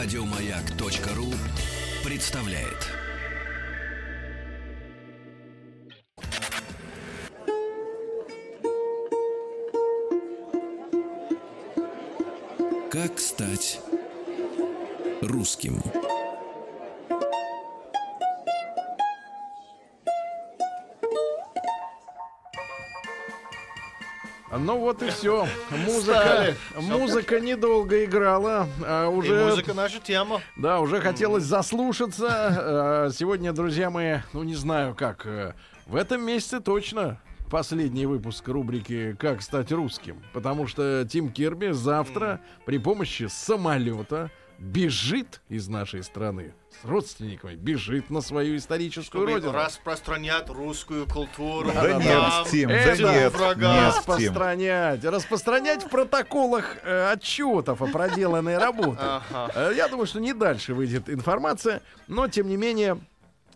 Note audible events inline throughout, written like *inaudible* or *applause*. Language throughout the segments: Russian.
Радиомаяк.ру представляет. Как стать русским? Ну вот и все. Музыка, музыка недолго играла, а уже. И музыка наша тема. Да, уже хотелось заслушаться. А, Сегодня, друзья мои, ну не знаю как, э, в этом месяце точно последний выпуск рубрики «Как стать русским», потому что Тим Кирби завтра при помощи самолета бежит из нашей страны с родственниками, бежит на свою историческую Чтобы родину. распространять русскую культуру. Да нет, нам, Тим, да нет, врага. нет. Распространять, распространять в протоколах э, отчетов о проделанной работе. Ага. Э, Я думаю, что не дальше выйдет информация, но тем не менее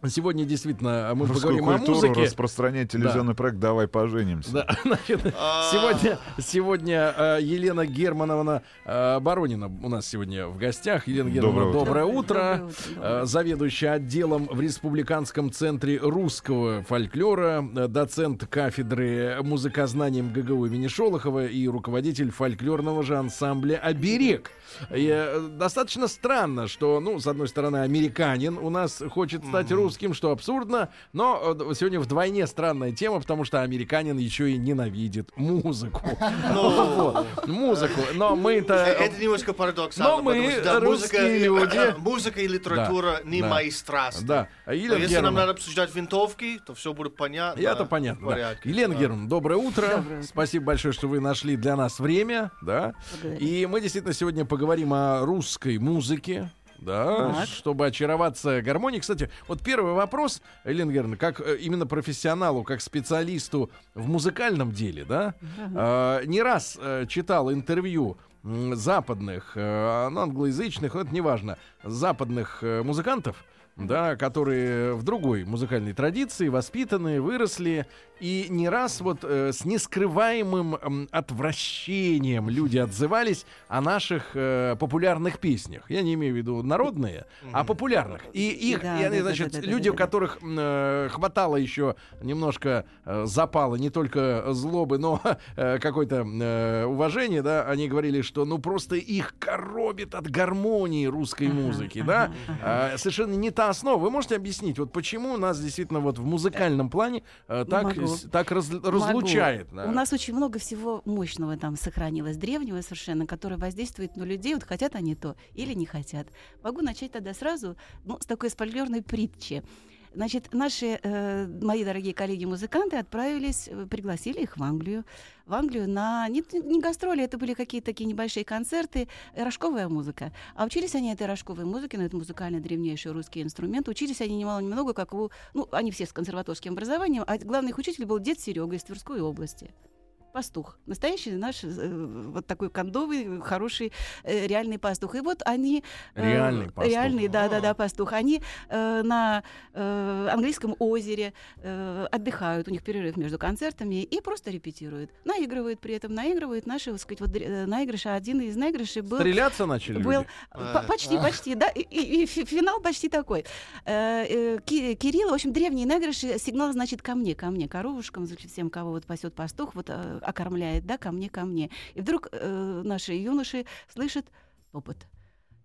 сегодня действительно мы Русскую поговорим о музыке. распространяет телевизионный проект «Давай поженимся». Да, *laughs* значит, А. сегодня, сегодня э, Елена Германовна Боронина у нас сегодня в гостях. Елена Германовна, доброе Доброе утро. Доброе утро, доброе. Заведующая отделом в Республиканском центре русского фольклора, доцент кафедры музыкознания МГГУ имени Шолохова и руководитель фольклорного же ансамбля «Оберег». И, э, достаточно странно, что, ну, с одной стороны, американин у нас хочет стать русским, что абсурдно, но э, сегодня вдвойне странная тема, потому что американин еще и ненавидит музыку. *laughs* Вот, Музыку. Но мы-то... Э, Это немножко парадоксально, Но мы, потому что да, музыка, русские люди. музыка и литература не мои страсти. Да. А если нам надо обсуждать винтовки, то все будет понятно. Это понятно. Елена Да. Германовна, доброе утро. Спасибо большое, что вы нашли для нас время. Да? И мы действительно сегодня поговорим о русской музыке. Да, Так. чтобы очароваться гармонией. Кстати, вот первый вопрос, Елена Германовна, как э, именно профессионалу, как специалисту в музыкальном деле, да, э, не раз э, читал интервью западных, э, ну, англоязычных, это неважно, западных э, музыкантов, да, которые в другой музыкальной традиции воспитаны, выросли, и не раз вот э, с нескрываемым м, отвращением люди отзывались о наших э, популярных песнях. Я не имею в виду народные, а популярных. И их, Да, и да, значит, да, да, люди, да, у да. которых м, э, хватало еще немножко э, запала, не только злобы, но *laughs* э, какое-то э, уважение, да, они говорили, что ну просто их коробит от гармонии русской Ага, музыки, ага, да, ага. А, совершенно не та основа. Вы можете объяснить, вот почему нас действительно вот в музыкальном плане э, так, Могу. Так раз- разлучает? да? У нас очень много всего мощного там сохранилось, древнего совершенно, которое воздействует на людей, вот хотят они то или не хотят. Могу начать тогда сразу ну, с такой спойлерной притчи. Значит, наши, э, мои дорогие коллеги-музыканты отправились, э, пригласили их в Англию. В Англию на не, не гастроли, это были какие-то такие небольшие концерты, рожковая музыка. А учились они этой рожковой музыке, но это музыкальный древнейший русский инструмент. Учились они немало-немного, как у... Ну, они все с консерваторским образованием, а главный их учитель был дед Серега из Тверской области. Пастух. Настоящий наш э, вот такой кондовый, хороший, э, реальный пастух. И вот они... э, Реальный пастух. Реальный, да-да-да, пастух. Они э, на э, английском озере э, отдыхают, у них перерыв между концертами, и просто репетируют. Наигрывают при этом, наигрывают наши, вот сказать, вот э, наигрыши. Один из наигрышей был... Стреляться начали Был люди? по- почти, почти, да, и, и- и фи- финал почти такой. Э, э, Ки- Кирилл, в общем, древние наигрыши, сигнал значит ко мне, ко мне, коровушкам, значит, всем, кого вот пасет пастух, вот э, окормляет, да, ко мне, ко мне. И вдруг э, наши юноши слышат топот.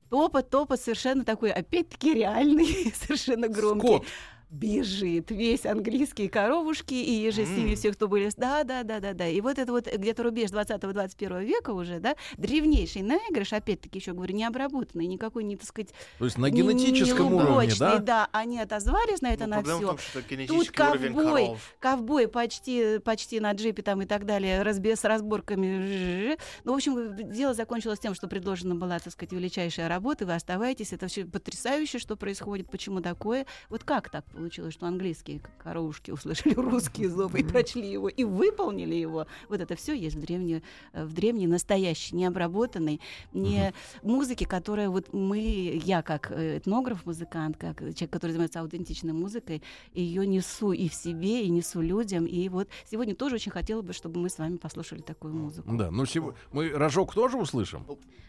Топот, топот совершенно такой, опять-таки, реальный, *laughs* совершенно громкий. Скот. Бежит весь английские коровушки и еже с ними все, кто были. Да, да, да, да, да. И вот это вот где-то рубеж 20-21 века уже, да, древнейший наигрыш, опять-таки еще говорю, не обработанный, никакой, не, так сказать, То есть на не- не- генетическом не уровне, лубочный, да? они отозвались на это Ну, на все. том, что Тут ковбой, ковбой почти, почти на джипе там и так далее, разби- с разборками. Ну, в общем, дело закончилось тем, что предложена была, так сказать, величайшая работа, вы оставаетесь, это все потрясающе, что происходит, почему такое. Вот как так? Получилось, что английские коровушки *laughs* услышали русский зов и прочли его, и выполнили его. Вот это все есть в древней, э, в древней настоящей, необработанной, не музыке, которая вот мы, я как э, этнограф, музыкант, как человек, который занимается аутентичной музыкой, ее несу и в себе, и несу людям. И вот сегодня тоже очень хотела бы, чтобы мы с вами послушали такую музыку. Да, ну сего- мы рожок тоже услышим.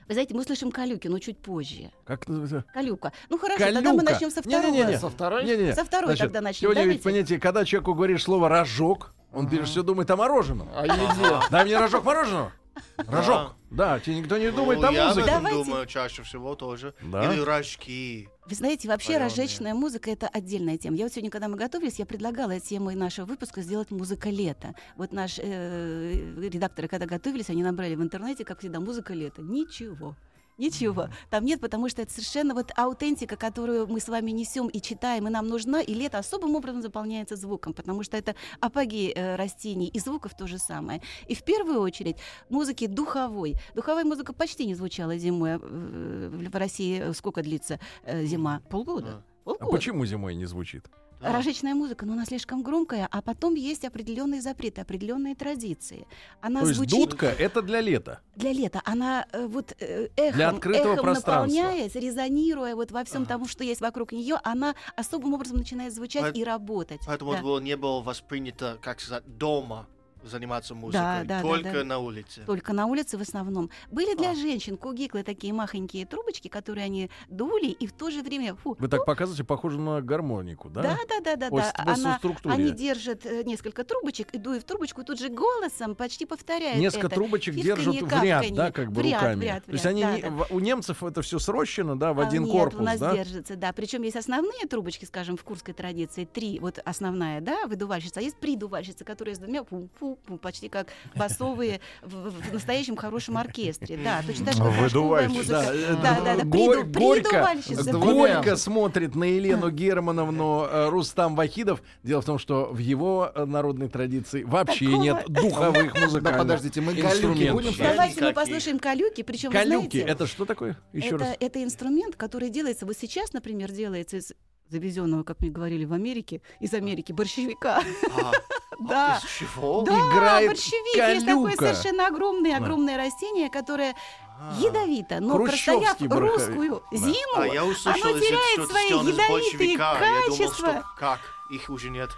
Вы знаете, мы услышим Калюки, но чуть позже. Как называется? Калюка. Ну хорошо, тогда мы Калюка. начнем со второго. Не-не-не. Со второй? Не-не-не. Со второй Значит, тогда начнем. Сегодня ведь, понимаете, когда человеку говоришь слово рожок, он прежде всего думает о мороженом. А еде. Дай мне рожок мороженого. Рожок. Да, тебе никто не думает Ну, о я музыке. Давайте. думаю чаще всего тоже. Да? Или рожки. Вы знаете, вообще Варёные. рожечная музыка это отдельная тема. Я вот сегодня, когда мы готовились, я предлагала темой нашего выпуска сделать музыка лета. Вот наши э, редакторы, когда готовились, они набрали в интернете, как всегда, музыка лета. Ничего. Ничего. Там нет, потому что это совершенно вот аутентика, которую мы с вами несем и читаем, и нам нужна, и лето особым образом заполняется звуком, потому что это апогей э, растений, и звуков то же самое. И в первую очередь музыки духовой. Духовая музыка почти не звучала зимой. э, В России э, сколько длится э, зима? Полгода. А почему зимой не звучит? Да. Рожечная музыка, но она слишком громкая, а потом есть определенные запреты, определенные традиции. Она То есть звучит дудка это для лета. для лета. Она э, вот э, эхом, Для открытого эхом пространства. наполняясь, резонируя вот во всем Ага. тому, что есть вокруг нее, она особым образом начинает звучать Поэт- и работать. Поэтому Да. это было, не было воспринято, как сказать, дома заниматься музыкой. да, да, только да. на улице. Только на улице в основном. Были для А. женщин кугиклы такие махонькие трубочки, которые они дули, и в то же время... Фу, Вы так показываете, похоже на гармонику, да? Да, да, да, да, По да. Она, структуре. они держат э, несколько трубочек и дуя в трубочку, и тут же голосом почти повторяют Несколько это. трубочек Фифканье, держат в ряд, кавканье. да, как бы В ряд, руками. в ряд, в То есть ряд, они да, не- да. у немцев это все срощено, да, в А, один нет, корпус, у нас да? держится, да. Причем есть основные трубочки, скажем, в курской традиции, три, вот основная, да, выдувальщица, а есть придувальщица, которая с двумя пум-пум-пум, почти как басовые в, в- в настоящем хорошем оркестре. Да, точно так же музыка. э, Да, да, да, Горь- приду- горько, двумя. горько смотрит на Елену Германовну э, Рустам Вахидов. Дело в том, что в его э, народной традиции вообще Такого- нет *laughs* духовых музыкальных Да подождите, мы инструментов. будем Да. Давайте мы послушаем калюки, причем Калюки, знаете, это что такое? Еще это, раз. это инструмент, который делается, вот сейчас, например, делается из завезенного, как мне говорили в Америке, из Америки, борщевика. *laughs* А, Да. из чего? Да, Играет борщевик. Есть такое калюка. совершенно огромное, огромное растение, которое А. ядовито, но простояв русскую Да. зиму, А я услышал, оно теряет свои ядовитые большевика. Я думал, качества. что как? Их уже нет.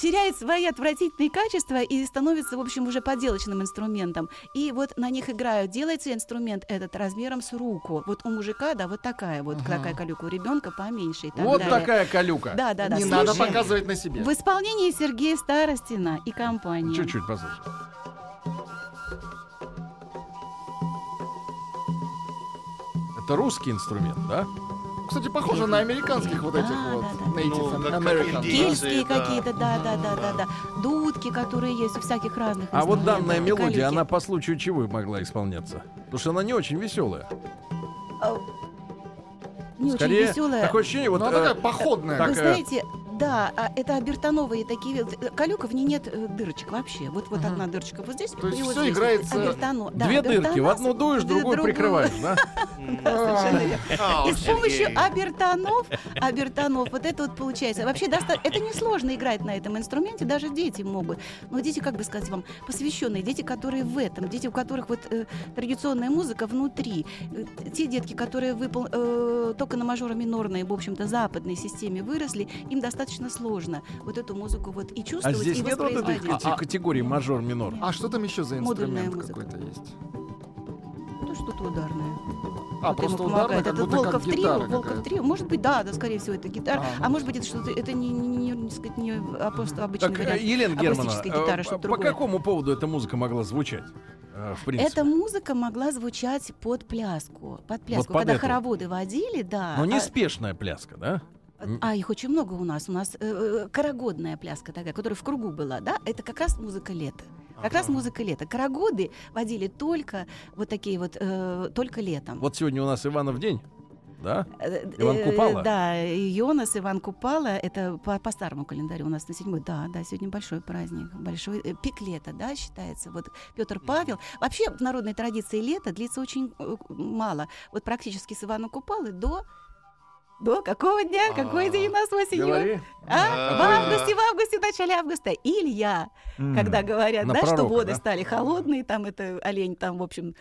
Теряет свои отвратительные качества и становится, в общем, уже поделочным инструментом. И вот на них играют. Делается инструмент этот размером с руку. Вот у мужика, да, вот такая вот, такая калюка, у ребенка поменьше и так Вот далее. такая калюка. Да, да, да. Не надо Слушаем. показывать на себе. В исполнении Сергея Старостина и компании. Чуть-чуть послушай. Это русский инструмент, да? Кстати, похоже на американских вот этих Да, вот да, да. Native Ну. Кельтские да. какие-то, да, да, да, да, да. Дудки, которые есть у всяких разных А вот данная мелодия, она по случаю чего могла исполняться? Потому что она не очень веселая. А, Не Скорее, очень веселая. такое ощущение, вот Ну, она э, такая походная. так, Вы э, знаете, да, а это обертоновые такие. вот, Калюка в ней нет э, дырочек вообще. Вот вот одна дырочка вот здесь. То есть вот здесь играется обертоно. Да, две дырки. В одну дуешь, другую другую. прикрываешь, да? *laughs* М. Совершенно верно. *laughs* А, И с помощью обертонов, обертонов, вот это вот получается. Вообще, это несложно играть на этом инструменте, даже дети могут. Но дети, как бы сказать вам, посвященные, дети, которые в этом, дети, у которых вот э, традиционная музыка внутри, Э, те детки, которые выпол- э, только на мажоро-минорной, в общем-то, западной системе выросли, им достаточно сложно вот эту музыку вот и А чувствовать, здесь и нет вот этой категории мажор-минор? А что там еще за Модульная инструмент музыка. какой-то есть? Ну, что-то ударное. А, Вот просто помогает. как Это будто как Волков трио, гитара Волков трио. Может быть, да, да, скорее всего, это гитара. Ага. А может быть, это что-то, это не, не, не, не сказать, не а просто обычный Так, э, вариант. Елена акустической гитары, э, по другое. какому поводу эта музыка могла звучать? э, В принципе. Эта музыка могла звучать под пляску. Под пляску. под Когда эту. хороводы водили, да. Но а- неспешная пляска, да? А их очень много у нас. У нас э, э, карагодная пляска такая, которая в кругу была, да? Это как раз музыка лета. Как раз музыка лета. Карагоды водили только вот такие вот, э, только летом. Вот сегодня у нас Иванов день, да? Э, Иван э, Купала? Да, Йонас, Иван Купала, это по, по старому календарю у нас на седьмой. Да, да, сегодня большой праздник, большой э, пик лета, да, считается. Вот Петр Павел. Вообще в народной традиции лето длится очень э, мало. Вот практически с Ивана Купалы до До какого дня? Какой А, день у нас осенью? Говори. А? В августе, в августе, в начале августа. Илья, когда говорят, да, что воды да? стали холодные, там это олень, там, в общем,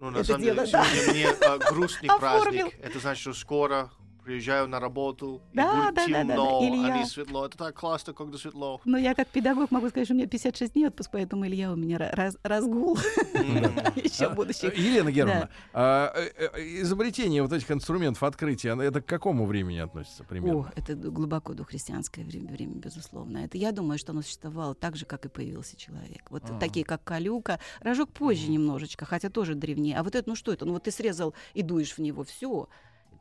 Ну, на Это самом деле, дело, да. сегодня мне а, грустный *laughs* праздник. Это значит, что скоро приезжаю на работу, и Да, будет да, да, да, да. темно, Илья. а не светло. Это так классно, когда светло. ну, я как педагог могу сказать, что у меня 56 дней отпуск, поэтому Илья у меня ра- раз- разгул *laughs* еще А, в будущем. Елена Германовна, а, э, э, изобретение вот этих инструментов открытия, это к какому времени относится примерно? О, это глубоко дохристианское время, время, безусловно. Это я думаю, что оно существовало так же, как и появился человек. Вот Ага. такие, как калюка. Рожок позже немножечко, хотя тоже древнее. А вот это, ну что это? Ну вот ты срезал и дуешь в него, все.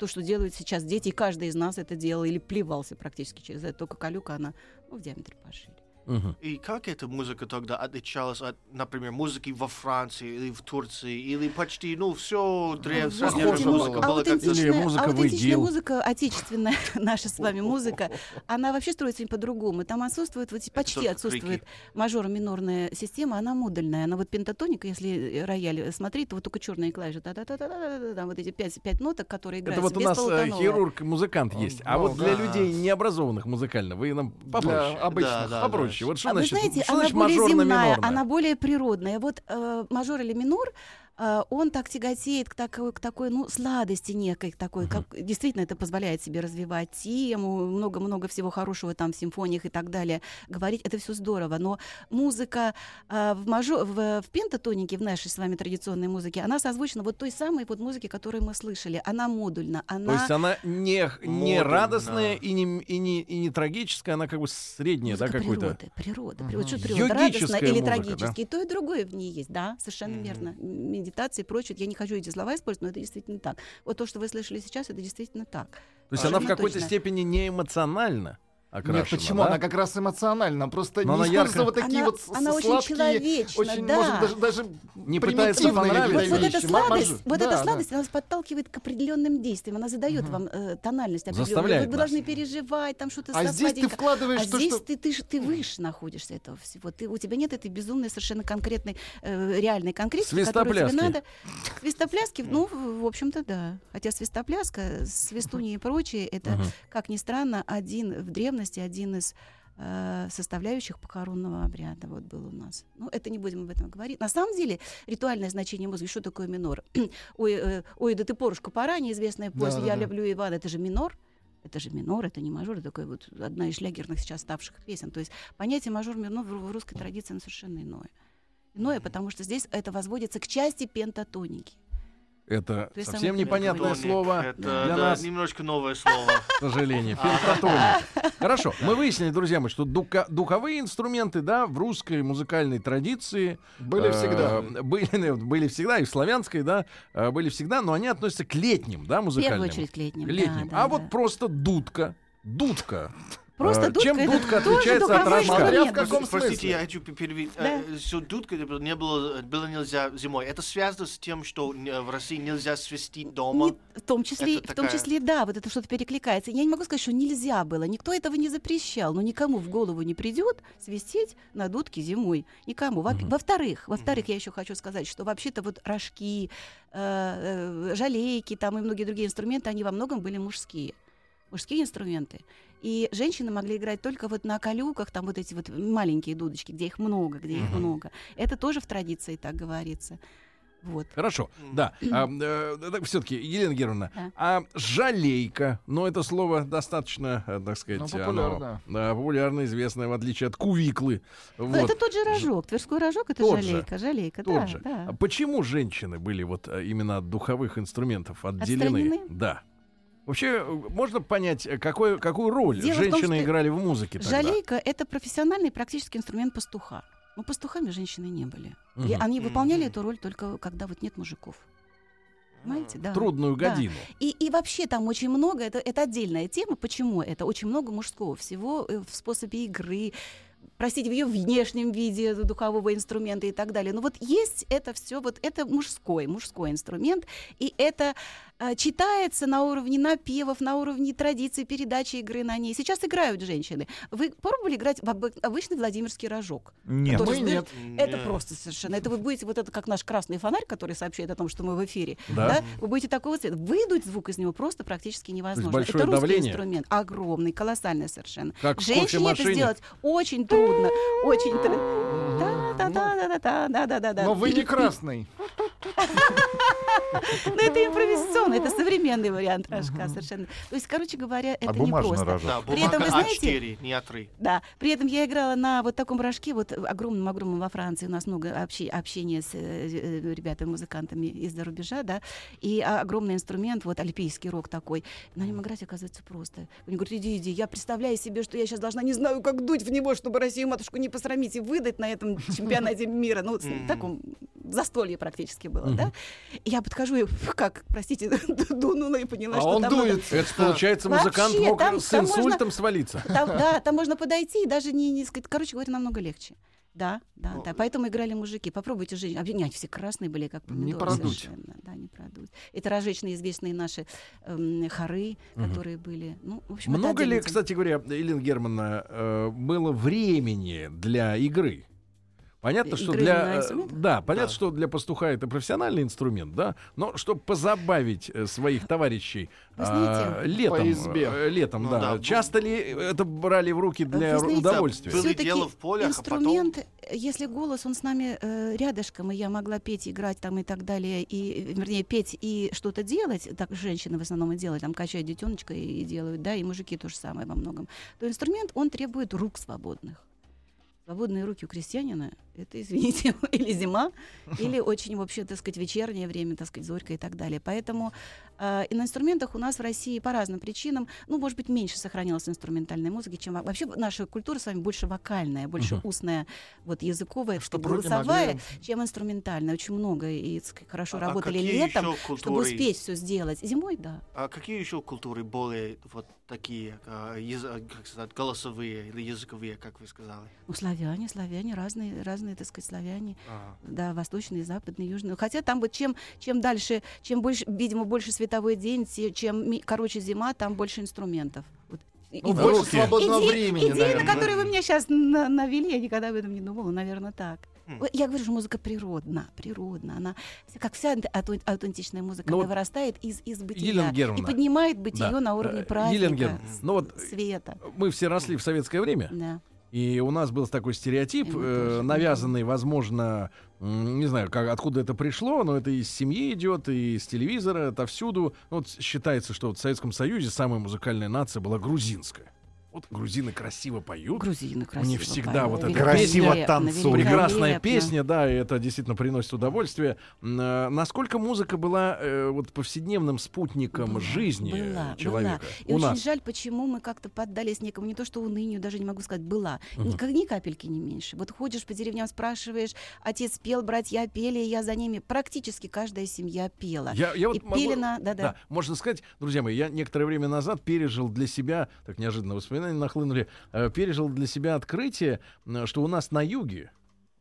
То, что делают сейчас дети, и каждый из нас это делал или плевался практически через это. Только калюка, она ну, в диаметре пошире. Мгм. И как эта музыка тогда отличалась от, например, музыки во Франции или в Турции, или почти, ну, все ну, музыка была как-то... Или музыка аутентичная музыка, отечественная *laughs* наша с вами музыка, *laughs* она вообще строится не по-другому. Там отсутствует, вот почти отсутствует мажоро-минорная система, она модульная. Она вот пентатоника, если рояль смотреть, то вот только черные клавиши, та та та та та та та вот эти пять, пять ноток, которые играют Это вот у нас э, хирург-музыкант есть. А Ну, вот для людей необразованных музыкально вы нам попроще. Для обычных. Попроще. Вот что а вы значит, знаете, что она значит более земная, она более природная. Вот э, мажор или минор, он так тяготеет к такой, к такой, ну, сладости некой, к такой, как действительно это позволяет себе развивать тему, много-много всего хорошего там в симфониях и так далее. Говорить это все здорово, но музыка э, в, мажо, в, в пентатонике, в нашей с вами традиционной музыке, она созвучна вот той самой вот музыке, которую мы слышали. Она модульна, То она... есть она не, не радостная и не, и, не, и не трагическая, она как бы средняя, да, Музыка какой-то. природы, природа, Мгм. природа. Что природа, радостная или музыка, трагическая? И то, и другое в ней есть, да, совершенно Мгм. верно. Медитация и прочее, я не хочу эти слова использовать, но это действительно так. Вот то, что вы слышали сейчас, это действительно так. То есть А, она в какой-то точно. степени не эмоционально окрашена. Нет, почему? да? Она как раз эмоциональна. Просто Но не она ярко- вот такие Она- вот она очень сладкие, человечна, очень, да. может, даже, даже Не пытается примитивные понравиться. Вот, вот эта сладость, вот да, эта да. сладость, она вас подталкивает к определенным действиям, она задает вам э, тональность определенную. Заставляет Вы, вы должны переживать, там что-то А здесь ты вкладываешь А то, здесь что... ты, ты, ты выше находишься этого всего. Ты, у тебя нет этой безумной, совершенно конкретной, э, реальной конкретики, которую тебе надо. Свистопляски, ну, в общем-то, да. Хотя свистопляска, свистуньи и прочее, это, как ни странно, один в древности, один из э, составляющих похоронного обряда вот был у нас. Ну, это не будем об этом говорить. На самом деле, ритуальное значение музыки, что такое минор? *clears throat* ой, э, ой, да ты порушка пора, неизвестная польза, я Да-да-да. люблю Ивана, это же минор. Это же минор, это не мажор, это такой вот одна из шлягерных сейчас ставших песен. То есть понятие мажор-минор в, в русской традиции оно совершенно иное. Иное, потому что здесь это возводится к части пентатоники. Это То есть совсем непонятное Тоник. слово Это для да, нас, немножко новое слово. к сожалению. Пентатоника. Хорошо, мы выяснили, друзья мои, что дука- духовые инструменты, да, в русской музыкальной традиции Были э, всегда. Были, были всегда, и в славянской, да, э, были всегда, но они относятся к летним, да, В музыкальным. первую очередь к летним. Да, летним. да, а да. вот просто дудка. Дудка. Просто э, дудка чем это дудка тоже отличается от рожка? Смотря в каком Простите, смысле? я хочу перевести. Да. Э, дудка не было, было нельзя зимой. Это связано с тем, что э, в России нельзя свистеть дома. Не- в том числе, Это в том числе, да, вот это что-то перекликается. Я не могу сказать, что нельзя было. Никто этого не запрещал, но никому в голову не придет свистеть на дудке зимой. Никому. Во- Мгм. Во-вторых, во-вторых, я еще хочу сказать, что вообще-то вот рожки, э, э, жалейки, там и многие другие инструменты, они во многом были мужские. Мужские инструменты. И женщины могли играть только вот на колюках, там вот эти вот маленькие дудочки, где их много, где их Мгм. много. Это тоже в традиции так говорится. Вот. Хорошо, да. все-таки, Елена Геровна, Да. а жалейка, ну, это слово достаточно, э, так сказать, Ну, оно, популярно. да, популярно известное, в отличие от кувиклы. Ну, Вот. Это тот же рожок. Тверской рожок это Тот же. жалейка. Жалейка, Тот да, же. да. А почему женщины были вот э, именно от духовых инструментов отделены? Отстранены? Да. Вообще, э, можно понять, э, какой, какую роль Дело том, женщины что играли в музыке тогда? Жалейка это профессиональный практически инструмент пастуха. Но пастухами женщины не были. И Мгм. они выполняли эту роль только когда вот нет мужиков. Понимаете, да. Трудную Да. годину. И, и вообще там очень много, это, это отдельная тема, почему это, очень много мужского всего э, в способе игры, простите, в ее внешнем виде духового инструмента и так далее. Но вот есть это все, вот это мужской, мужской инструмент, и это читается на уровне напевов, на уровне традиций, передачи игры на ней. Сейчас играют женщины. Вы пробовали играть в обы- обычный Владимирский рожок? Нет. Мы стоит- нет. Это Нет. просто совершенно. Это вы будете вот это как наш красный фонарь, который сообщает о том, что мы в эфире. Да. Да. Вы будете такого цвета. Выдуть звук из него просто практически невозможно. большое это русский давление? инструмент, огромный, колоссальный совершенно. Как Женщине это сделать очень трудно, очень трудно. Да, да, да, да, да, да, да, да, да. Но вы не красный. *laughs* Но это импровизационно, это современный вариант рожка совершенно. То есть, короче говоря, это А не бумажный просто. При этом, вы знаете- А4, не А3. Да, при этом я играла на вот таком рожке, вот огромном-огромном во Франции. У нас много общения с э, э, ребятами, музыкантами из-за рубежа, да, и а, огромный инструмент, вот альпийский рок такой. На нем играть, оказывается, просто. Они говорят, иди, иди, я представляю себе, что я сейчас должна, не знаю, как дуть в него, чтобы Россию матушку не посрамить и выдать на этом чемпионате мира. Ну, в таком застолье практически было, да. И я подхожу и, как, простите, *laughs* дунула и поняла, А что он там надо- дует. Это получается, музыкант Вообще, мог там- с там можно- инсультом свалиться. там, да, там можно подойти и даже не, не сказать. Короче говоря, намного легче. Да, да, да. Поэтому играли мужики. Попробуйте жизнь. Обвинять все красные были, как Не помидоры. продуть. совершенно. Да, не продуть. Это разжечные известные наши эм, хоры, которые были. Ну, в общем, Много ли, кстати говоря, Елена Германовна, э, было времени для игры? Понятно, что для... э? Да, понятно, Да. что для пастуха это профессиональный инструмент, да, но чтобы позабавить э, своих товарищей Вы а, летом, По избе. э, летом, Ну да, да, часто ли это брали в руки для Вы знаете, удовольствия? Было дело в полях, а потом- инструмент, если голос, он с нами э, рядышком, и я могла петь, играть там и так далее, и, вернее, петь и что-то делать, так женщины в основном и делают, там качают детеночка и, и делают, да, и мужики то же самое во многом, то инструмент, он требует рук свободных. Свободные руки у крестьянина — это, извините, *laughs* или зима, или очень, вообще, так сказать, вечернее время, так сказать, зорька и так далее. Поэтому э, и на инструментах у нас в России по разным причинам, ну, может быть, меньше сохранилось инструментальной музыки, чем во- вообще наша культура с вами больше вокальная, больше устная, вот языковая, руки голосовая, могли- чем инструментальная. Очень много и сказать, хорошо А- а работали какие летом, ещё чтобы культуры? успеть все сделать. Зимой, да. А какие еще культуры более вот такие, яз- а, как сказать, голосовые или языковые, как вы сказали? Ну, славяне, славяне, разные, разные, так сказать, славяне. А, Да, восточные, западные, южные. Хотя там вот чем, чем дальше, чем больше, видимо, больше световой день, чем короче зима, там больше инструментов. Вот. И- Ну, иде- больше свободного идея- времени, идея, наверное. на которую вы меня сейчас навели, я никогда об этом не думала, наверное, так. Я говорю, что музыка природна, природна. Она, как вся аут- аутен- аутентичная музыка, Ну она вот, вырастает из, из бытия и поднимает бытие да. на уровне Э, праздника, Елена Германовна, ну вот, света. Мы все росли в советское время. Да. И у нас был такой стереотип, э, навязанный, возможно, не знаю, как, откуда это пришло, но это из семьи идет, и из телевизора, отовсюду. Ну, Вот считается, что вот в Советском Союзе самая музыкальная нация была грузинская. Вот грузины красиво поют. Грузины красиво. них всегда вот поют. эта Красиво Великолепно, танцуют. Прекрасная песня, да, и это действительно приносит удовольствие. Э, Насколько музыка была э, вот повседневным спутником Была, жизни была, человека? была. И У очень нас. жаль, почему мы как-то поддались некому, не то что унынию, даже не могу сказать, была. Ни, как- ни капельки не меньше. Вот ходишь по деревням, спрашиваешь, отец пел, братья пели, я за ними. Практически каждая семья пела. Я, я вот и могу- пели на... Да-да. Да, можно сказать, друзья мои, я некоторое время назад пережил для себя, так неожиданно воспоминания нахлынули, э, пережил для себя открытие, что у нас на юге,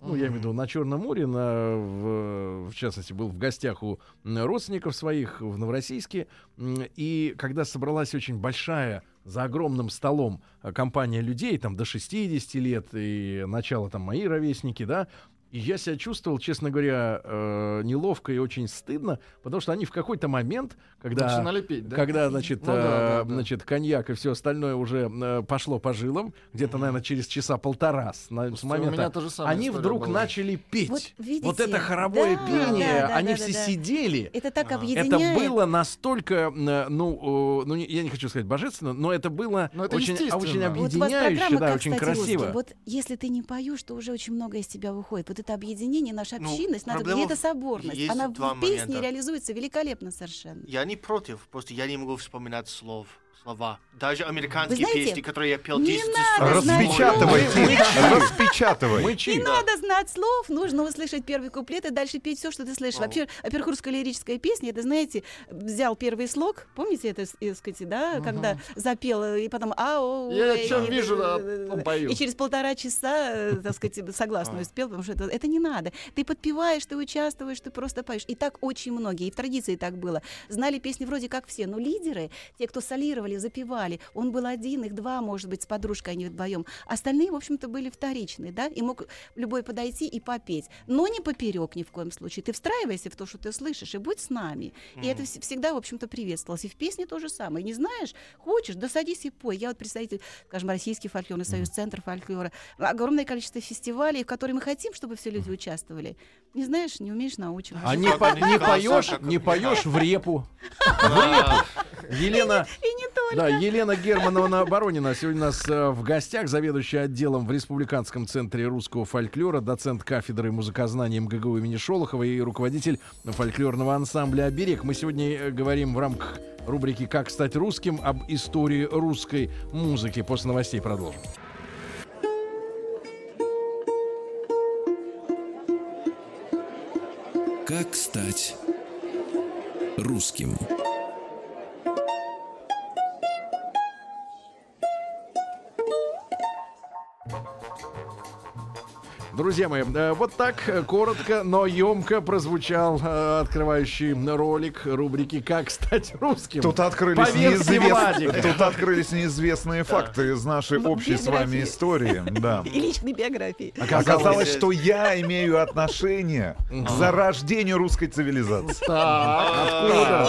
ну, я имею в виду на Черном море, на, в, в частности, был в гостях у родственников своих в Новороссийске, и когда собралась очень большая за огромным столом э, компания людей, там до 60 лет и начало там мои ровесники, да, и я себя чувствовал, честно говоря, э, неловко и очень стыдно, потому что они в какой-то момент, когда, Начинали петь, да? когда значит, Ну да, да, э, да. значит, коньяк и все остальное уже э, пошло по жилам, где-то, наверное, через часа полтора с, на- с У момента, меня то же самое они вдруг была. начали петь. Вот видите? Вот это хоровое Да, пение, да, да, они да, все сидели. Это так Ага. объединяет. Это было настолько, э, ну, э, ну, я не хочу сказать божественно, но это было Но это очень, естественно. очень Вот Вот у вас объединяюще, программа да, как очень красиво. Вот если ты не поешь, то уже очень много из тебя выходит. Вот это объединение, наша Ну, общинность, надо, проблема и это в- соборность. Она в песне момента. реализуется великолепно совершенно. Я не против, просто я не могу вспоминать слов слова. Даже американские знаете, песни, которые я пел не 10 надо раз. знать Распечатывай, распечатывай. Не надо знать слов, нужно услышать первый куплет и дальше петь все, что ты слышишь. Вообще, во-первых, русская лирическая песня, это, знаете, взял первый слог, помните это, э, сказать, да, когда запел, э, и потом ау. Я эй, чем вижу, э, потом пою. И через полтора часа, э, так сказать, *laughs* согласную спел, потому что это, это не надо. Ты подпеваешь, ты участвуешь, ты просто поешь. И так очень многие, и в традиции так было. Знали песни вроде как все, но лидеры, те, кто солировали, запевали, он был один, их два, может быть, с подружкой они вдвоем. Остальные, в общем-то, были вторичные, да, и мог любой подойти и попеть. Но не поперек ни в коем случае. Ты встраивайся в то, что ты слышишь, и будь с нами. И это вс- всегда, в общем-то, приветствовалось. И в песне то же самое. Не знаешь, хочешь, да садись и пой. Я вот представитель, скажем, Российский фольклорный союз, Центр фольклора. Огромное количество фестивалей, в которые мы хотим, чтобы все люди участвовали. Не знаешь, не умеешь, научим. А не, по- не поешь, не поешь *laughs* в репу. Да. Елена, И не только. да, Елена Германовна Боронина сегодня у нас э, в гостях, заведующая отделом в Республиканском центре русского фольклора, доцент кафедры музыкознания МГГУ имени Шолохова и руководитель фольклорного ансамбля «Оберег». Мы сегодня э, говорим в рамках рубрики «Как стать русским» об истории русской музыки. После новостей продолжим. Как стать русским? Друзья мои, э, вот так э, коротко, но емко прозвучал э, открывающий ролик рубрики «Как стать русским». Тут открылись, неизвест-. Тут открылись неизвестные факты из нашей общей с вами истории. Да. *laughs* И личной биографии. Оказалось, что я имею отношение к зарождению русской цивилизации. Откуда?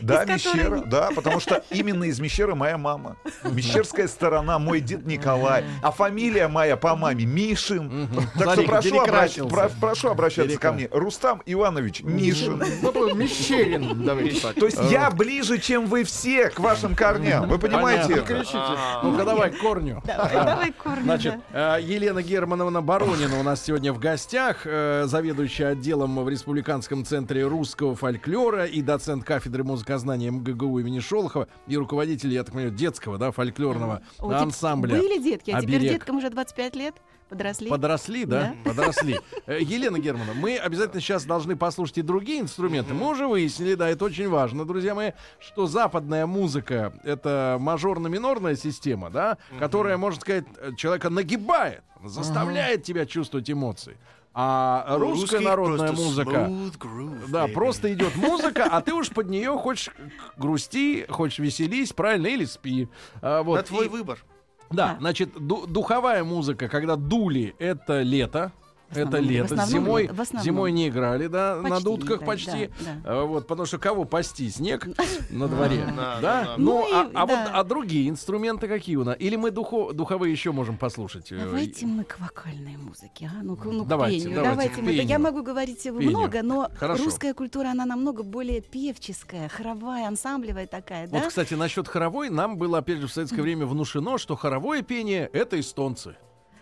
Да, Мещера, да, потому что именно из Мещера моя мама. Мещерская сторона, мой дед Николай, а фамилия моя по маме Мишин. Так что прошу, обращ- про- прошу обращаться ко Перекра- мне. Рустам Иванович Мишин. Ну, Мещерин, давайте так. То есть я ближе, чем вы все к вашим корням. Вы понимаете? Кричите. Ну-ка, давай к корню. Давай, давай корни, Значит, э, Елена Германовна Боронина у нас сегодня в гостях, э, заведующая отделом в Республиканском центре русского фольклора и доцент кафедры музыкознания МГГУ имени Шолохова и руководитель, я так понимаю, детского, да, фольклорного ансамбля. Были детки, а теперь деткам уже 25 лет. Подросли. Подросли, да? Подросли. *laughs* Э, Елена Германовна, мы обязательно сейчас должны послушать и другие инструменты. Мы уже выяснили, да, это очень важно, друзья мои, что западная музыка — это мажорно-минорная система, да, которая, можно сказать, человека нагибает, заставляет тебя чувствовать эмоции. А русская Русский народная музыка... groove, Да, baby. просто идет музыка, а ты уж под нее хочешь грусти, хочешь веселись, правильно, или спи. А, вот. Это твой И- выбор. Да, Да. значит, ду- духовая музыка, когда дули, это лето. Это лето. зимой, зимой не играли, да, на Почти дудках не играли, почти. да, да. А, Вот, потому что кого пасти? Снег на *laughs* дворе. Да. Ну, Ну а, а вот а другие инструменты какие у нас? Или мы духо- духовые еще можем послушать? э, Давайте мы к вокальной музыке, а? ну, к, ну, Давайте, пению. давайте Я могу говорить много, но русская культура, она намного более певческая, хоровая, ансамблевая такая, да? Вот, кстати, насчет хоровой, нам было, опять же, в советское время внушено, что хоровое пение — это эстонцы.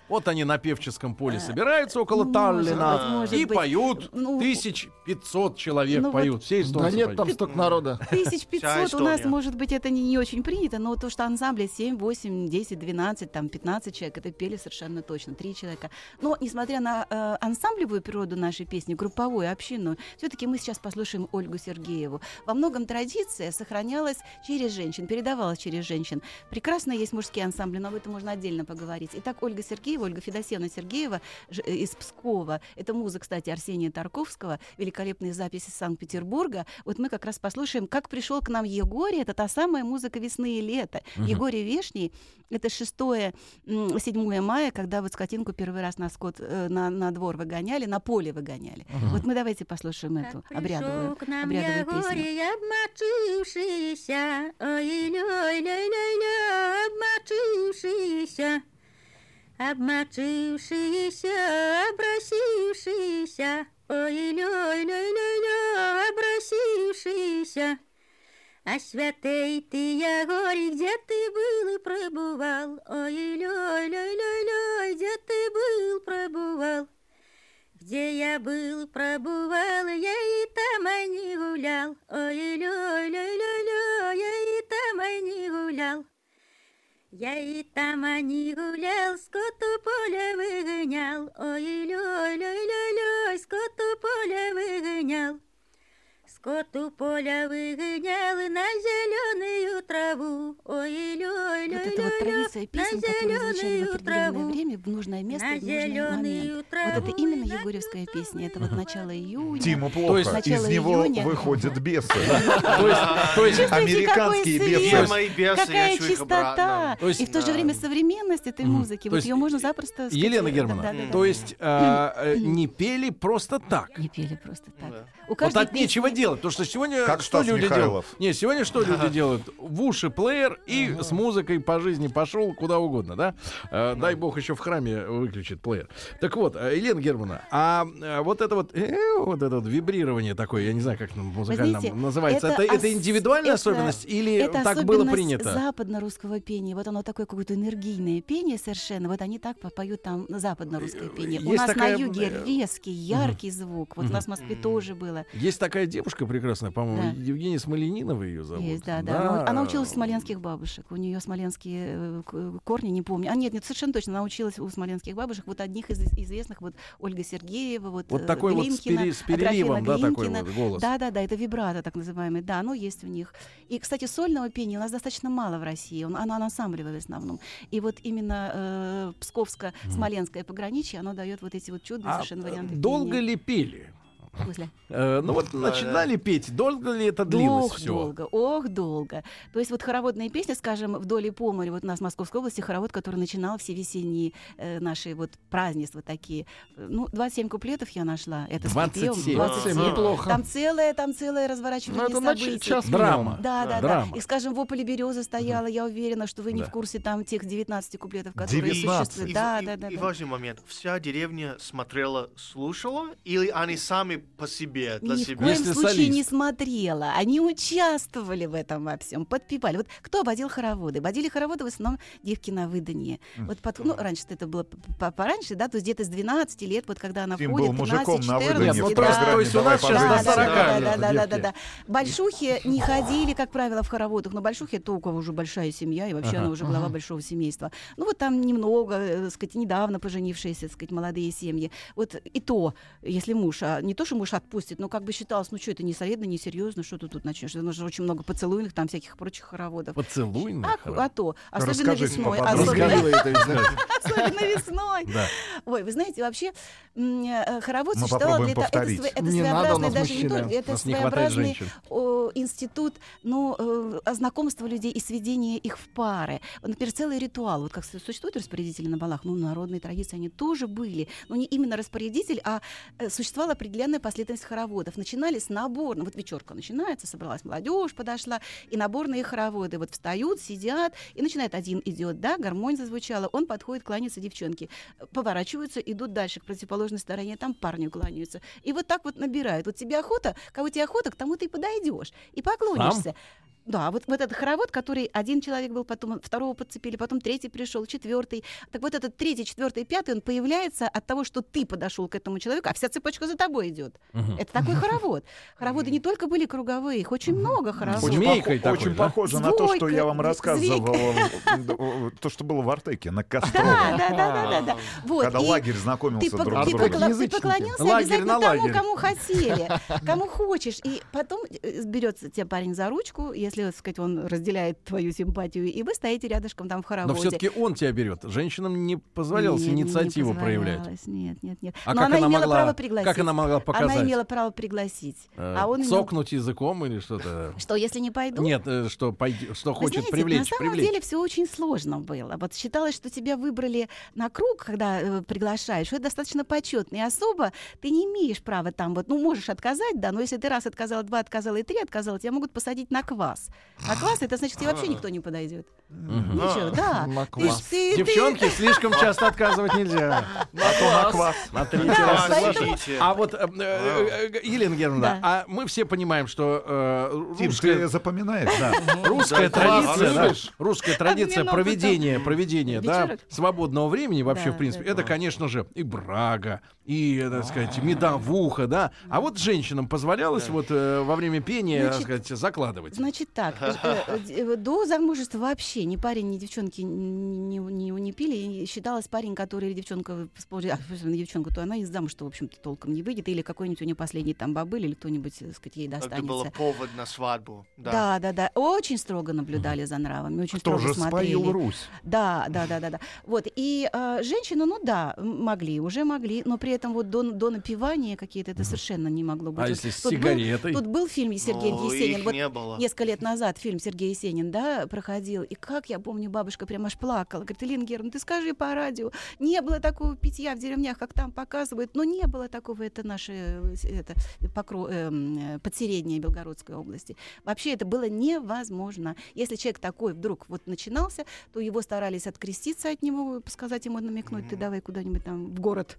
Вот они на певческом поле собираются около может Таллина и быть. поют. Ну, 1500 человек ну поют. Все эстонцы Да нет поют. там столько народа. *laughs* 1500 Вся у нас, может быть, это не, не очень принято, но то, что ансамбли 7, 8, 10, 12, там 15 человек, это пели совершенно точно, 3 человека. Но, несмотря на э, ансамблевую природу нашей песни, групповую, общинную, все-таки мы сейчас послушаем Ольгу Сергееву. Во многом традиция сохранялась через женщин, передавалась через женщин. Прекрасно есть мужские ансамбли, но об этом можно отдельно поговорить. Итак, Ольга Сергеева, Ольга Федосеевна Сергеева э, из Пскова. Это муза, кстати, Арсения Тарковского. Великолепные записи Санкт-Петербурга. Вот мы как раз послушаем, как пришел к нам Егорий. Это та самая музыка весны и лета. Егорий Вешний. Это 6-7 мая, когда вот скотинку первый раз на, скот, э, на, на двор выгоняли, на поле выгоняли. Вот мы давайте послушаем эту обрядовую, к нам обрядовую песню. Ягорий, обмочившийся, ой-ля-ля-ля-ля, обмочившийся, обмочившийся, обросившийся, ой-ля-ля-ля-ля, обросившийся. А святый ты, Ягорий, где ты был и пробывал? Ой-ля-ля-ля-ля, где ты был, пробывал? Где я был, пробывал, я и там а не гулял. Ой-ля-ля-ля-ля, я и там а Я и там не гулял, скоту поле выгонял. Ой-лёй-лёй-лёй-лёй, скоту поле выгонял. Скоту поля выгонял на зеленую траву. Ой-лёй-лёй-лёй-лёй, Вот это вот традиция на песен, которые звучали в зеленую определенное траву. время, в нужное место, в нужный момент. зеленую Вот траву. это именно на Егорьевская песня. Это вот начало июня. Тиму есть плохо. Из начало него июня. выходят бесы. *laughs* То есть, то есть, Американские бесы. какая чистота. То есть, и в то же да. время современность этой музыки. то Вот есть, ее можно запросто... Елена Германовна, да. то есть а, не пели просто так. Не пели просто так. У Вот каждой от нечего песни- делать, потому что сегодня Как что Стас люди Михайлов. делают? Не, сегодня что люди делают? В уши плеер и с музыкой по жизни пошел куда угодно, да? Э, дай бог еще в храме выключит плеер. Так вот, э, Елена Германовна, а э, вот это вот, э, вот это вот вибрирование такое, я не знаю, как знаете, называется, это, это это ос- индивидуальная это- особенность или Это так было принято? западно-русского пения. Вот оно такое какое-то энергийное пение совершенно. Вот они так попоют там на западно-русское пение. У нас такая, на юге резкий, яркий звук. Вот у нас в Москве тоже было. Есть такая девушка прекрасная, по-моему, Да. Евгения Смоленинова ее зовут. Есть, да, да. Она, она училась у смоленских бабушек. У нее смоленские э, к- корни, не помню. А нет, нет, совершенно точно. Она училась у смоленских бабушек. Вот одних из известных, вот Ольга Сергеева, вот, Вот э, такой вот с, Глинкина, пере- с переливом, да, такой Глинкина. вот голос. Да, да, да, это вибрато, так называемый. Да, оно есть у них. И, кстати, сольного пения у нас достаточно мало в России. Он- Оно ансамблевое в основном. И вот именно э, Псковско-Смоленское пограничье, оно дает вот эти вот чудные А совершенно варианты долго пения. ли пели? В смысле? Э, ну вот начинали петь, долго ли это длилось Ох, все? долго, ох, долго. То есть вот хороводные песни, скажем, вдоль и по морю, вот у нас в Московской области хоровод, который начинал все весенние э, наши вот празднества такие. Ну, 27 куплетов я нашла. Это с 27. припевом, 27, неплохо. Там целое, там целое разворачивание Ну, это на событий. час Драма. Да, да, да. Драма. И, скажем, в ополе береза стояла, я уверена, что вы не Да. в курсе там тех 19 куплетов, которые 19. существуют. И, Да, и- да, да. и да. важный момент. Вся деревня смотрела, слушала, или они сами по себе, для Ни в себя? коем Если случае солист. не смотрела. Они участвовали в этом во всем, подпевали. Вот кто водил хороводы? Водили хороводы в основном девки на выданье. Вот под, ну, раньше это было пораньше, да, то есть где-то с 12 лет, вот когда она Тим входит, был мужиком 13, на 14, выданье ну, в то есть- у нас «Давай сейчас да, до да, 40 да, да, да, да, да, да. Большухи не ходили, как правило, в хороводах, но большухи это у кого уже большая семья, и вообще она уже глава большого семейства. Ну вот там немного, э, так сказать, недавно поженившиеся, так сказать, молодые семьи. Вот и то, если муж, а не то, что муж отпустит, но как бы считалось, ну что, это не солидно, не серьезно, что ты тут начнешь? Это же очень много поцелуйных, там всяких прочих хороводов. Поцелуйных. А, а то, особенно Расскажите весной. Особенно, Расскажи *laughs* весной. Ой, вы знаете, вообще э, хоровод существовал для того, это, своеобразный даже не только, это своеобразный институт, ну, э, знакомства людей и сведения их в пары. Вот, Например, целый ритуал, вот как су- существуют распорядители на балах, ну, народные традиции, они тоже были, но не именно распорядитель, а э, существовала определенная последовательность хороводов. Начинали с наборных, вот вечерка начинается, собралась молодежь, подошла, и наборные хороводы вот встают, сидят, и начинает один идет, да, гармонь зазвучала, он подходит, кланяется девчонке, поворачиваются, идут дальше к противоположной стороне, там парни кланяются. И вот так вот набирают. Вот тебе охота, кого тебе охота, к тому ты и подойдешь, и поклонишься. Да, вот, вот этот хоровод, который один человек был, потом второго подцепили, потом третий пришел, четвертый. Так вот этот третий, четвертый, пятый, он появляется от того, что ты подошел к этому человеку, а вся цепочка за тобой идет. Это такой *laughs* хоровод. Хороводы не только были круговые, их очень много хороводов. Змейкой такой, очень да? похоже на то, что я вам рассказывал, *laughs* то, что было в Артеке, на Да, Костровом. да, да, да, да, да. *laughs* Вот, Когда лагерь ты, знакомился друг с ты другом. ты поклонился Лагерь обязательно на тому, кому хотели, кому хочешь. И потом э, берется тебя парень за ручку, если, так сказать, он разделяет твою симпатию, и вы стоите рядышком там в хороводе. Но все-таки он тебя берет. Женщинам не позволялось Нет, не инициативу проявлять. позволялось, Нет, нет, нет. А Но как она, она имела могла- право пригласить. как она могла показать? Она имела право пригласить. Э, а он имел- Цокнуть языком или что-то? Что, если не пойду? Нет, э, что, пойди- что хочет знаете, привлечь, на самом привлечь. деле все очень сложно было. Вот считалось, что тебя выбрали на круг, когда э, приглашаешь, что это достаточно почетно. И особо ты не имеешь права там вот, ну, можешь отказать, да, но если ты раз отказала, два отказала и три отказала, тебя могут посадить на квас. На квас это значит, тебе вообще никто не подойдет. Ничего, да. На Ты ты- ты- Девчонки, слишком часто отказывать нельзя. *laughs* А то на квас. На третий Да, раз поэтому- Согласитесь. А вот, э, э, э, Елена Германовна, Да. а мы все понимаем, что э, русская, ты запоминаешь? да, *laughs* русская традиция, класс, да, русская традиция проведения, проведения, да, свободного времени вообще, в принципе, это, конечно же, и брага, и, так сказать, медовуха, да. А вот женщинам позволялось вот э, во время пения, так Значит, сказать, закладывать. Значит так, э, э, до замужества вообще ни парень, ни девчонки не, не, не пили. И считалось парень, который или девчонка, а, собственно, девчонка, то она из замуж, что, в общем-то, толком не выйдет. Или какой-нибудь у нее последний там бабыль, или кто-нибудь, так сказать, ей Это достанется. было повод на свадьбу. Да. Да, да, да. Очень строго наблюдали за нравами, очень Кто строго же смотрели. споил Русь? Да, да, да, да, да. Вот и э, женщины, ну да, могли, уже могли, но при этом вот до, до напивания какие-то это совершенно не могло быть. А Вот если с тут был- сигаретой? Тут был фильм Сергея Но Есенин. их Вот не было. Несколько лет назад фильм Сергей Есенин, да, проходил. И как я помню, бабушка прям аж плакала. Говорит, Элина Герман, ты скажи по радио, не было такого питья в деревнях, как там показывают, но не было такого, это наше э, это, покро, эм, э, подсереднее Белгородской области. Вообще это было невозможно. Если человек такой вдруг вот начинался, то его старались откреститься от него, сказать ему, намекнуть, ты давай куда-нибудь там в город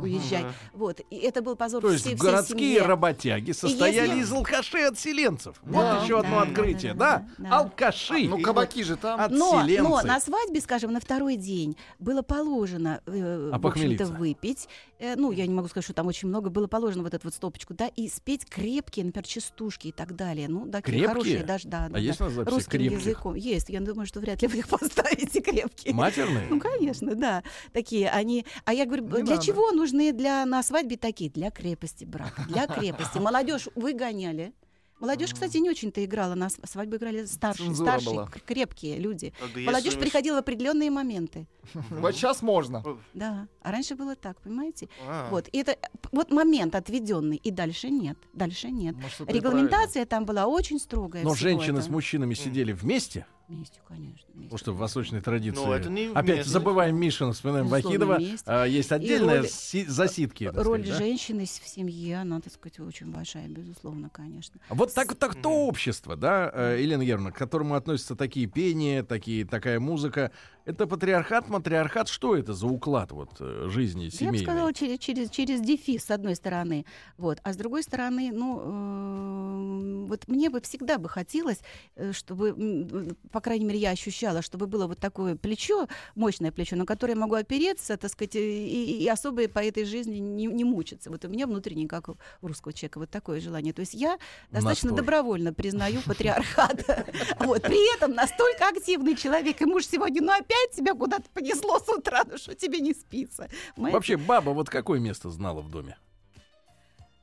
уезжай. Вот. И это был позор То есть всей, всей городские семье. работяги состояли если- из алкашей-отселенцев. Да, вот еще одно да, открытие, да, да? да, да. Алкаши. Ну, кабаки же там. Но, но на свадьбе, скажем, на второй день было положено, э, в общем-то, выпить. Э, ну, я не могу сказать, что там очень много. Было положено вот эту вот стопочку, да, и спеть крепкие, например, частушки и так далее. Ну, да, Крепкие? хорошие даже, да. да, А есть да. у нас записи Русским крепких? языком. Есть. Я думаю, что вряд ли вы их *laughs* поставите крепкие. Матерные? Ну, конечно, да. Такие они. А я говорю, Не для надо. чего нужны для на свадьбе такие? Для крепости брака. Для крепости. Молодежь выгоняли. Молодежь, кстати, не очень-то играла. На св- свадьбу играли старшие, Цензура старшие, была. крепкие люди. Когда Молодежь если- приходила в определенные моменты. *laughs* Вот сейчас можно. Да. А раньше было так, понимаете? А. Вот. И это вот момент отведенный, и дальше нет. Дальше нет. Может, Регламентация там была очень строгая. Но женщины с мужчинами сидели вместе, Вместе, конечно. вместе. потому что в восточной традиции. Ну, это не Опять вместе. забываем Мишина, вспоминаем Безусловно, Вахидова. А, Есть отдельная роль- си- засидки. так Роль сказать, да? женщины с- в семье, она, так сказать, очень большая, безусловно, конечно. Вот так, так то общество, да, э, Елена Германовна, к которому относятся такие пения, такие, такая музыка. Это патриархат, матриархат. Что это за уклад вот, э, жизни Я бы семейной? сказала, через, через, через дефис, с одной стороны. Вот. А с другой стороны, ну, э, вот мне бы всегда бы хотелось, э, чтобы, м, по крайней мере, я ощущала, чтобы было вот такое плечо, мощное плечо, на которое я могу опереться, так сказать, и, и особо по этой жизни не, не мучиться. Вот у меня внутренне, как у русского человека, вот такое желание. То есть я достаточно добровольно признаю патриархат. *laughs* Вот. При этом настолько активный человек, и муж сегодня, ну опять тебя куда-то понесло с утра, ну что тебе не спится. Понимаете? Вообще, баба вот какое место знала в доме?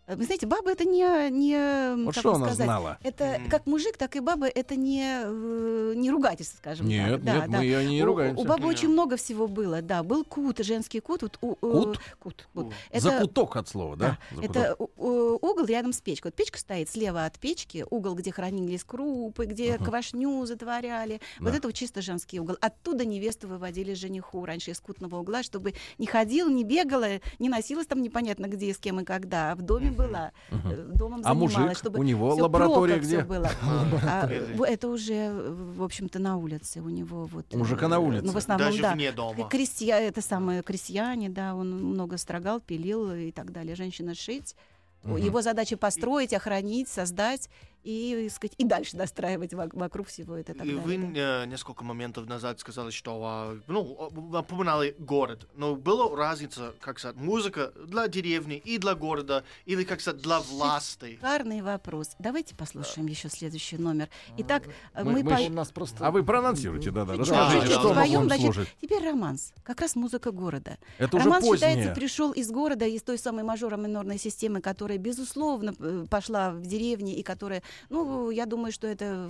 Вы знаете, баба это не... не Вот как что она сказать, знала? Это как мужик, так и баба, это не, э, не ругательство, скажем Нет, так. Да, нет, да. мы ее не У- ругаемся. У, бабы Не. очень много всего было, да. Был кут, женский кут. Вот, у- э, Кут? Кут. кут. У. Это, Закуток от слова, да? да, Закуток. это у- у- угол рядом с печкой. Вот печка стоит слева от печки, угол, где хранились крупы, где Ага. квашню затворяли. Вот Да. это вот чисто женский угол. Оттуда невесту выводили жениху раньше из кутного угла, чтобы не ходила, не бегала, не носилась там непонятно где, с кем и когда, а в доме была, э, домом А занималась, мужик? чтобы У него всё лаборатория где? было. *laughs* А, Это- в- это уже, в общем-то, на улице у него вот. У мужика э, на улице. Ну, в основном, Даже да. вне дома. Крестья, это самое крестьяне, да, он много строгал, пилил и так далее. Женщина шить. Мгм. Его задача построить, охранить, создать и, и сказать, и дальше достраивать вок- вокруг всего это. и так И далее, вы да. несколько моментов назад сказали, что а, ну, упоминали город. Но была разница, как сказать, музыка для деревни и для города, или, как сказать, для власти. Шикарный вопрос. Давайте послушаем еще следующий номер. Итак, э, Мы- мы, мы по- нас просто... А вы проанонсируйте, да-да. Да, Расскажите, да, что да. мы будем значит, слушать. Теперь романс. Как раз музыка города. Это уже Романс, считается, позднее. пришел из города, из той самой мажоро-минорной системы, которая, безусловно, э, пошла в деревне и которая, ну, я думаю, что это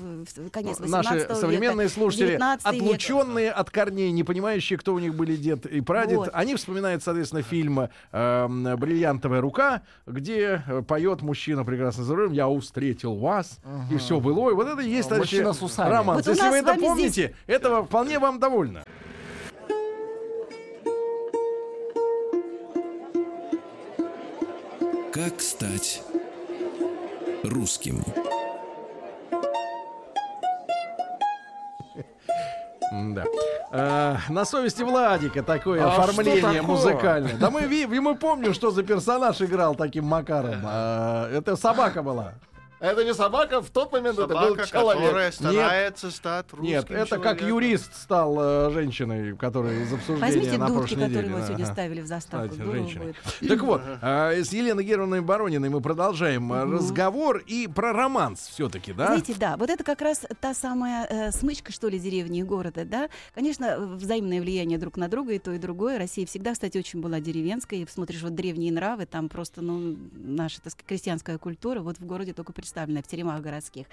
конец 18 Наши века, современные слушатели, 19 век. отлученные от корней, не понимающие, кто у них были дед и прадед, Вот. они вспоминают, соответственно, фильм э, «Бриллиантовая рука», где э, поет мужчина прекрасно за рулем «Я встретил вас», и все было. Ой, вот это и есть, А, товарищи, усами. романс. Вот Если вы это помните, этого вполне вам довольно. Как стать русским? Да. Э, на совести Владика такое А оформление такое? музыкальное. Да мы, ви- мы помним, что за персонаж играл таким макаром. А, это собака была. Это не собака, в тот момент это был Собака, человек. которая старается стать русским Нет, это как человеком. юрист стал э, женщиной, которая из обсуждения Возьмите на дудки, прошлой которые неделе. мы сегодня Ага. ставили в заставку. Кстати. Так вот, а, с Еленой Германовной Барониной мы продолжаем а, разговор и про романс все-таки, да? Знаете, да, вот это как раз та самая э, смычка, что ли, деревни и города, да. Конечно, э, взаимное влияние друг на друга и то, и другое. Россия всегда, кстати, очень была деревенской. И смотришь, вот древние нравы, там просто, ну, наша, так сказать, крестьянская культура вот в городе только представлена, в теремах городских.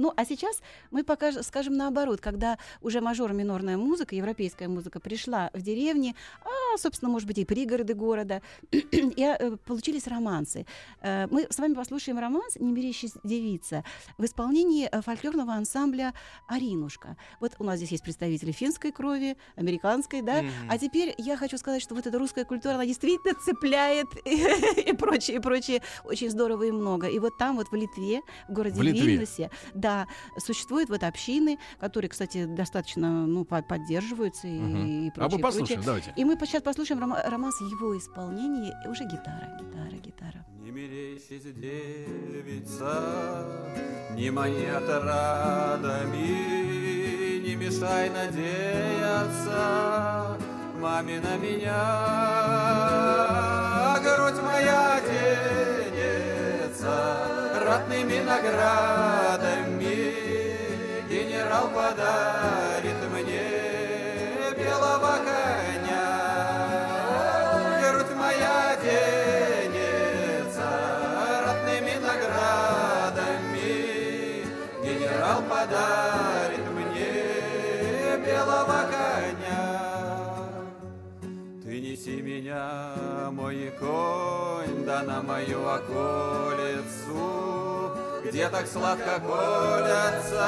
Ну, а сейчас мы покажем, скажем наоборот, когда уже мажор-минорная музыка, европейская музыка пришла в деревни, а, собственно, может быть, и пригороды города, *clears throat* и э, получились романсы. Э, Мы с вами послушаем романс «Не девица» в исполнении э, фольклорного ансамбля «Аринушка». Вот у нас здесь есть представители финской крови, американской, да, Мгм. а теперь я хочу сказать, что вот эта русская культура, она действительно цепляет *laughs* и прочее, и прочее, очень здорово и много. И вот там вот в Литве, в городе В. Вильнюсе, да, существуют вот общины, которые, кстати, достаточно, ну, по- поддерживаются и, Мгм. и А прочее, мы послушаем, прочее. давайте. И мы сейчас послушаем рома- романс в его исполнении, уже гитара, гитара, гитара. Не мерещись, девица, не мани отрадами, не мешай надеяться маме на меня. Грудь моя денется ратными наградами, генерал подарит мне белого коня. Грудь моя денется ратными наградами, генерал подарит мне белого коня. Ты неси меня, мой конь, да на мою околицу, где так сладко колятся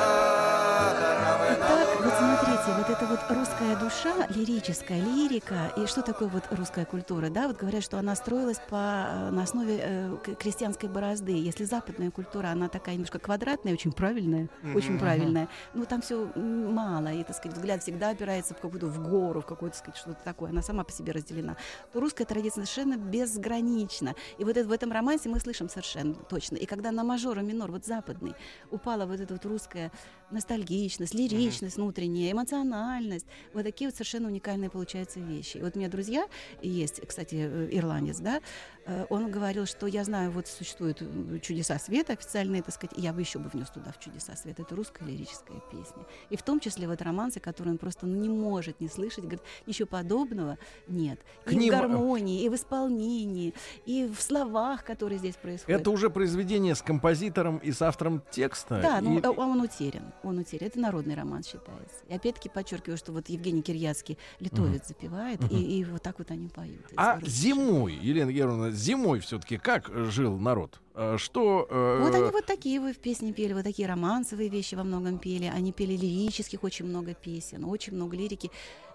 травы на. Смотрите, вот эта вот русская душа, лирическая лирика, и что такое вот русская культура, да, вот говорят, что она строилась по, э, на основе э, крестьянской борозды. Если западная культура, она такая немножко квадратная, очень правильная, очень правильная, ну там все мало, и, так сказать, взгляд всегда опирается в какую-то в гору, в какое-то, сказать, что-то такое, она сама по себе разделена, то русская традиция совершенно безгранична. И вот это, в этом романсе мы слышим совершенно точно. И когда на мажор и минор, вот западный, упала вот эта вот русская ностальгичность, лиричность внутренняя, эмоциональность. Вот такие вот совершенно уникальные получаются вещи. И вот у меня друзья есть, кстати, э, ирландец, да, э, он говорил, что я знаю, вот существуют э, чудеса света официальные, так сказать, и я бы еще бы внес туда в чудеса света. Это русская лирическая песня. И в том числе вот романсы, которые он просто ну, не может не слышать, говорит, ничего подобного нет. К и ним, в гармонии, и в исполнении, и в словах, которые здесь происходят. Это уже произведение с композитором и с автором текста. Да, ну и- э, он утерян. Он утерян. Это народный роман считается. И опять-таки подчеркиваю, что вот Евгений Кирьяцкий литовец запевает, и, и вот так вот они поют. А зимой, Елена Георгиевна, зимой все-таки как жил народ? Э, Что... э, Вот они вот такие вы в песне пели, вот такие романсовые вещи во многом пели. Они пели лирических очень много песен, очень много лирики.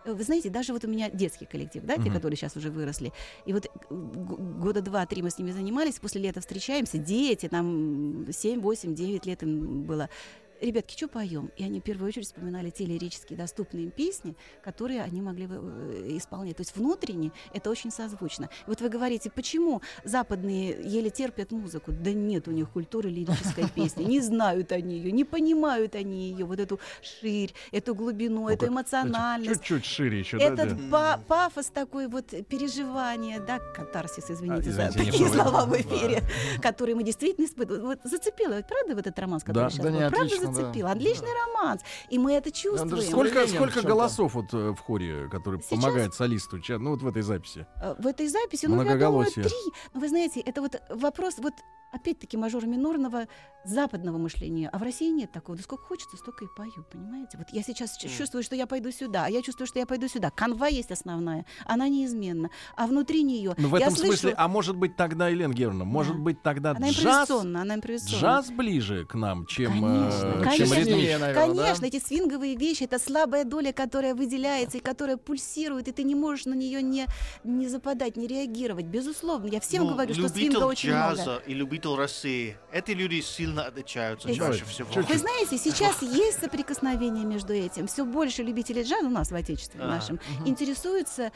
Э, Вы знаете, даже вот у меня детский коллектив, да, те, которые сейчас уже выросли. И вот э, года два-три мы с ними занимались, после лета встречаемся, дети, там 7, 8, 9 лет им было. Ребятки, что поем? И они в первую очередь вспоминали те лирические доступные им песни, которые они могли бы э, исполнять. То есть внутренне это очень созвучно. И вот вы говорите, почему западные еле терпят музыку? Да нет у них культуры лирической *laughs* песни. Не знают они ее, не понимают они ее, вот эту ширь, эту глубину, эту ну-ка, эмоциональность. Чуть-чуть шире еще, Этот да? пафос такой вот переживание, да, катарсис, извините А, за извините, такие слова в эфире, *laughs* которые мы действительно испытываем. Вот зацепило, правда, вот этот романс, который Да. сейчас Да был? правда да. зацепил? Отличный романс. И мы это даже чувствуем. Сколько, Современен сколько чем-то. голосов вот э, в хоре, который Сейчас- помогает солисту, ну вот в этой записи? Э, в этой записи, ну, я думаю, три. Вы знаете, это вот вопрос, вот опять-таки мажора минорного западного мышления. А в России нет такого. Да сколько хочется, столько и пою, понимаете? Вот я сейчас ч- чувствую, что я пойду сюда, а я чувствую, что я пойду сюда. Канва есть основная, она неизменна. А внутри нее Ну, в я этом слышу... смысле, а может быть тогда, Елена Георгиевна, может Да. быть тогда Она джаз, она импровизационна. джаз ближе к нам, чем, Конечно, э, чем конечно. ритмический? Сильнее, наверное, да? Конечно, эти свинговые вещи это слабая доля, которая выделяется и которая пульсирует, и ты не можешь на нее не, не западать, не реагировать. Безусловно, я всем Ну, говорю, что свинга очень джаза много. и любитель России. Эти люди сильно отличаются чаще всего. Вы знаете, сейчас есть соприкосновение между этим. Все больше любителей джаза у нас в Отечестве А, нашем интересуются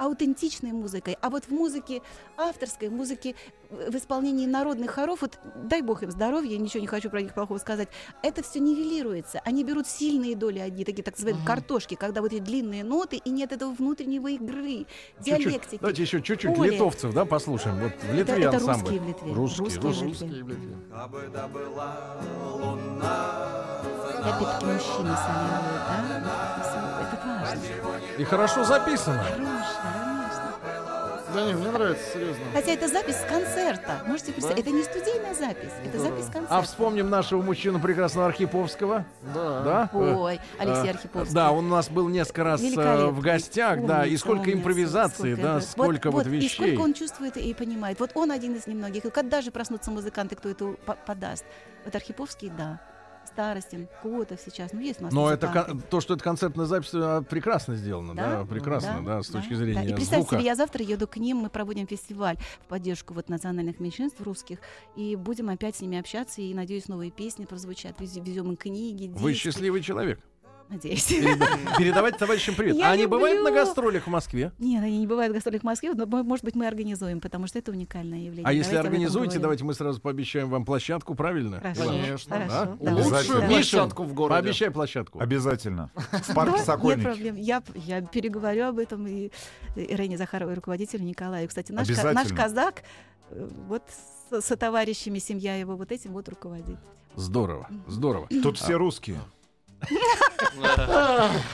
аутентичной музыкой. А вот в музыке авторской, музыке в исполнении народных хоров, вот дай бог им здоровья, ничего не хочу про них плохого сказать, это все нивелируется. Они берут сильные доли одни, такие так называемые картошки, когда вот эти длинные ноты, и нет этого внутреннего игры, Чуть-чуть. диалектики. Давайте еще чуть-чуть Поле. литовцев, да, послушаем. Вот в Это, Литве это ансамбль. русские в Литве. Русские, Русские в русские. Литве. Да была луна Лепетки мужчины солируют, да? Это Это важно. И хорошо записано. Хорошо, конечно. Да не, мне нравится, серьезно. Хотя это запись с концерта. Можете представить, это не студийная запись, это запись с концерта. А вспомним нашего мужчину прекрасного Архиповского. Да. Да? Ой, Алексей Э, Архиповский. Да, он у нас был несколько раз э, в гостях, да, и Умница, сколько умница, импровизации, сколько да, это- сколько вот, И вещей. сколько он чувствует и понимает. Вот он один из немногих. И когда же проснутся музыканты, кто это по- подаст? Вот Архиповский, да. Старостин, Котов сейчас. Ну, есть у нас Но это музыканты. кон- то, что это концертная запись, э, прекрасно сделано, да, Да? прекрасно, да, с да, точки да. зрения И представьте звука. себе, я завтра еду к ним, мы проводим фестиваль в поддержку вот национальных меньшинств русских, и будем опять с ними общаться, и, надеюсь, новые песни прозвучат, Вез- везем им книги, Вы диски. счастливый человек. Надеюсь. Переда- Передавать товарищам привет. Я а они бывают на люблю. гастролях в Москве? Нет, они не бывают в гастролях в Москве, но, мо- может быть, мы организуем, потому что это уникальное явление. А если Давайте организуете, давайте мы сразу пообещаем вам площадку, правильно? Хорошо, Конечно, хорошо. да. да. Лучшую площадку в городе. Пообещай площадку. Обязательно. *laughs* В парке Да, Нет Сокольники. проблем. Я, я переговорю об этом и Ирине Захаровой, руководителю Николаю. Кстати, наш, ка- наш казак, э, вот с, со товарищами, семья его вот этим вот руководит. Здорово, здорово. Тут все русские.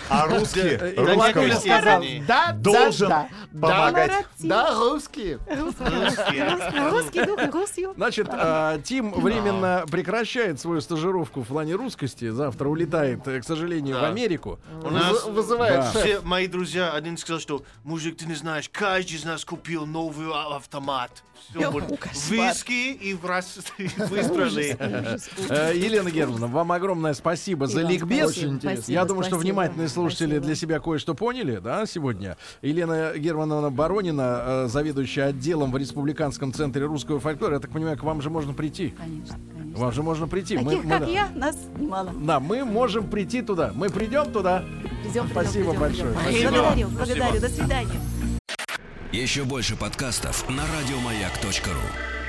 А русские русскому. Да, должен помогать. да, русские. Русский, русский дух, русский. Значит, а, Тим временно прекращает свою стажировку в плане русскости. Завтра улетает, э, к сожалению, в. Америку. У нас Выз- Вызывает все мои друзья, один сказал, что мужик, ты не знаешь, каждый из нас купил новый а- автомат. Виски и в раз *laughs* выстрелили. Э, Елена Германовна, вам огромное спасибо за И ликбез. Спасибо. Очень интересно. Я думаю, что спасибо. внимательные слушатели Спасибо. для себя кое-что поняли, да, сегодня. Елена Германовна Баронина, э, заведующая отделом в Республиканском центре русского фольклора. Я так понимаю, к вам же можно прийти. Конечно, конечно. Вам же можно прийти. Мы- Таких, мы- как я, нас немало. Да, мы можем прийти туда. Мы придем туда. Придем, придем, Спасибо придем, большое. придем. Спасибо. Благодарю, Спасибо. благодарю. До свидания. Еще больше подкастов на радиомаяк.ру.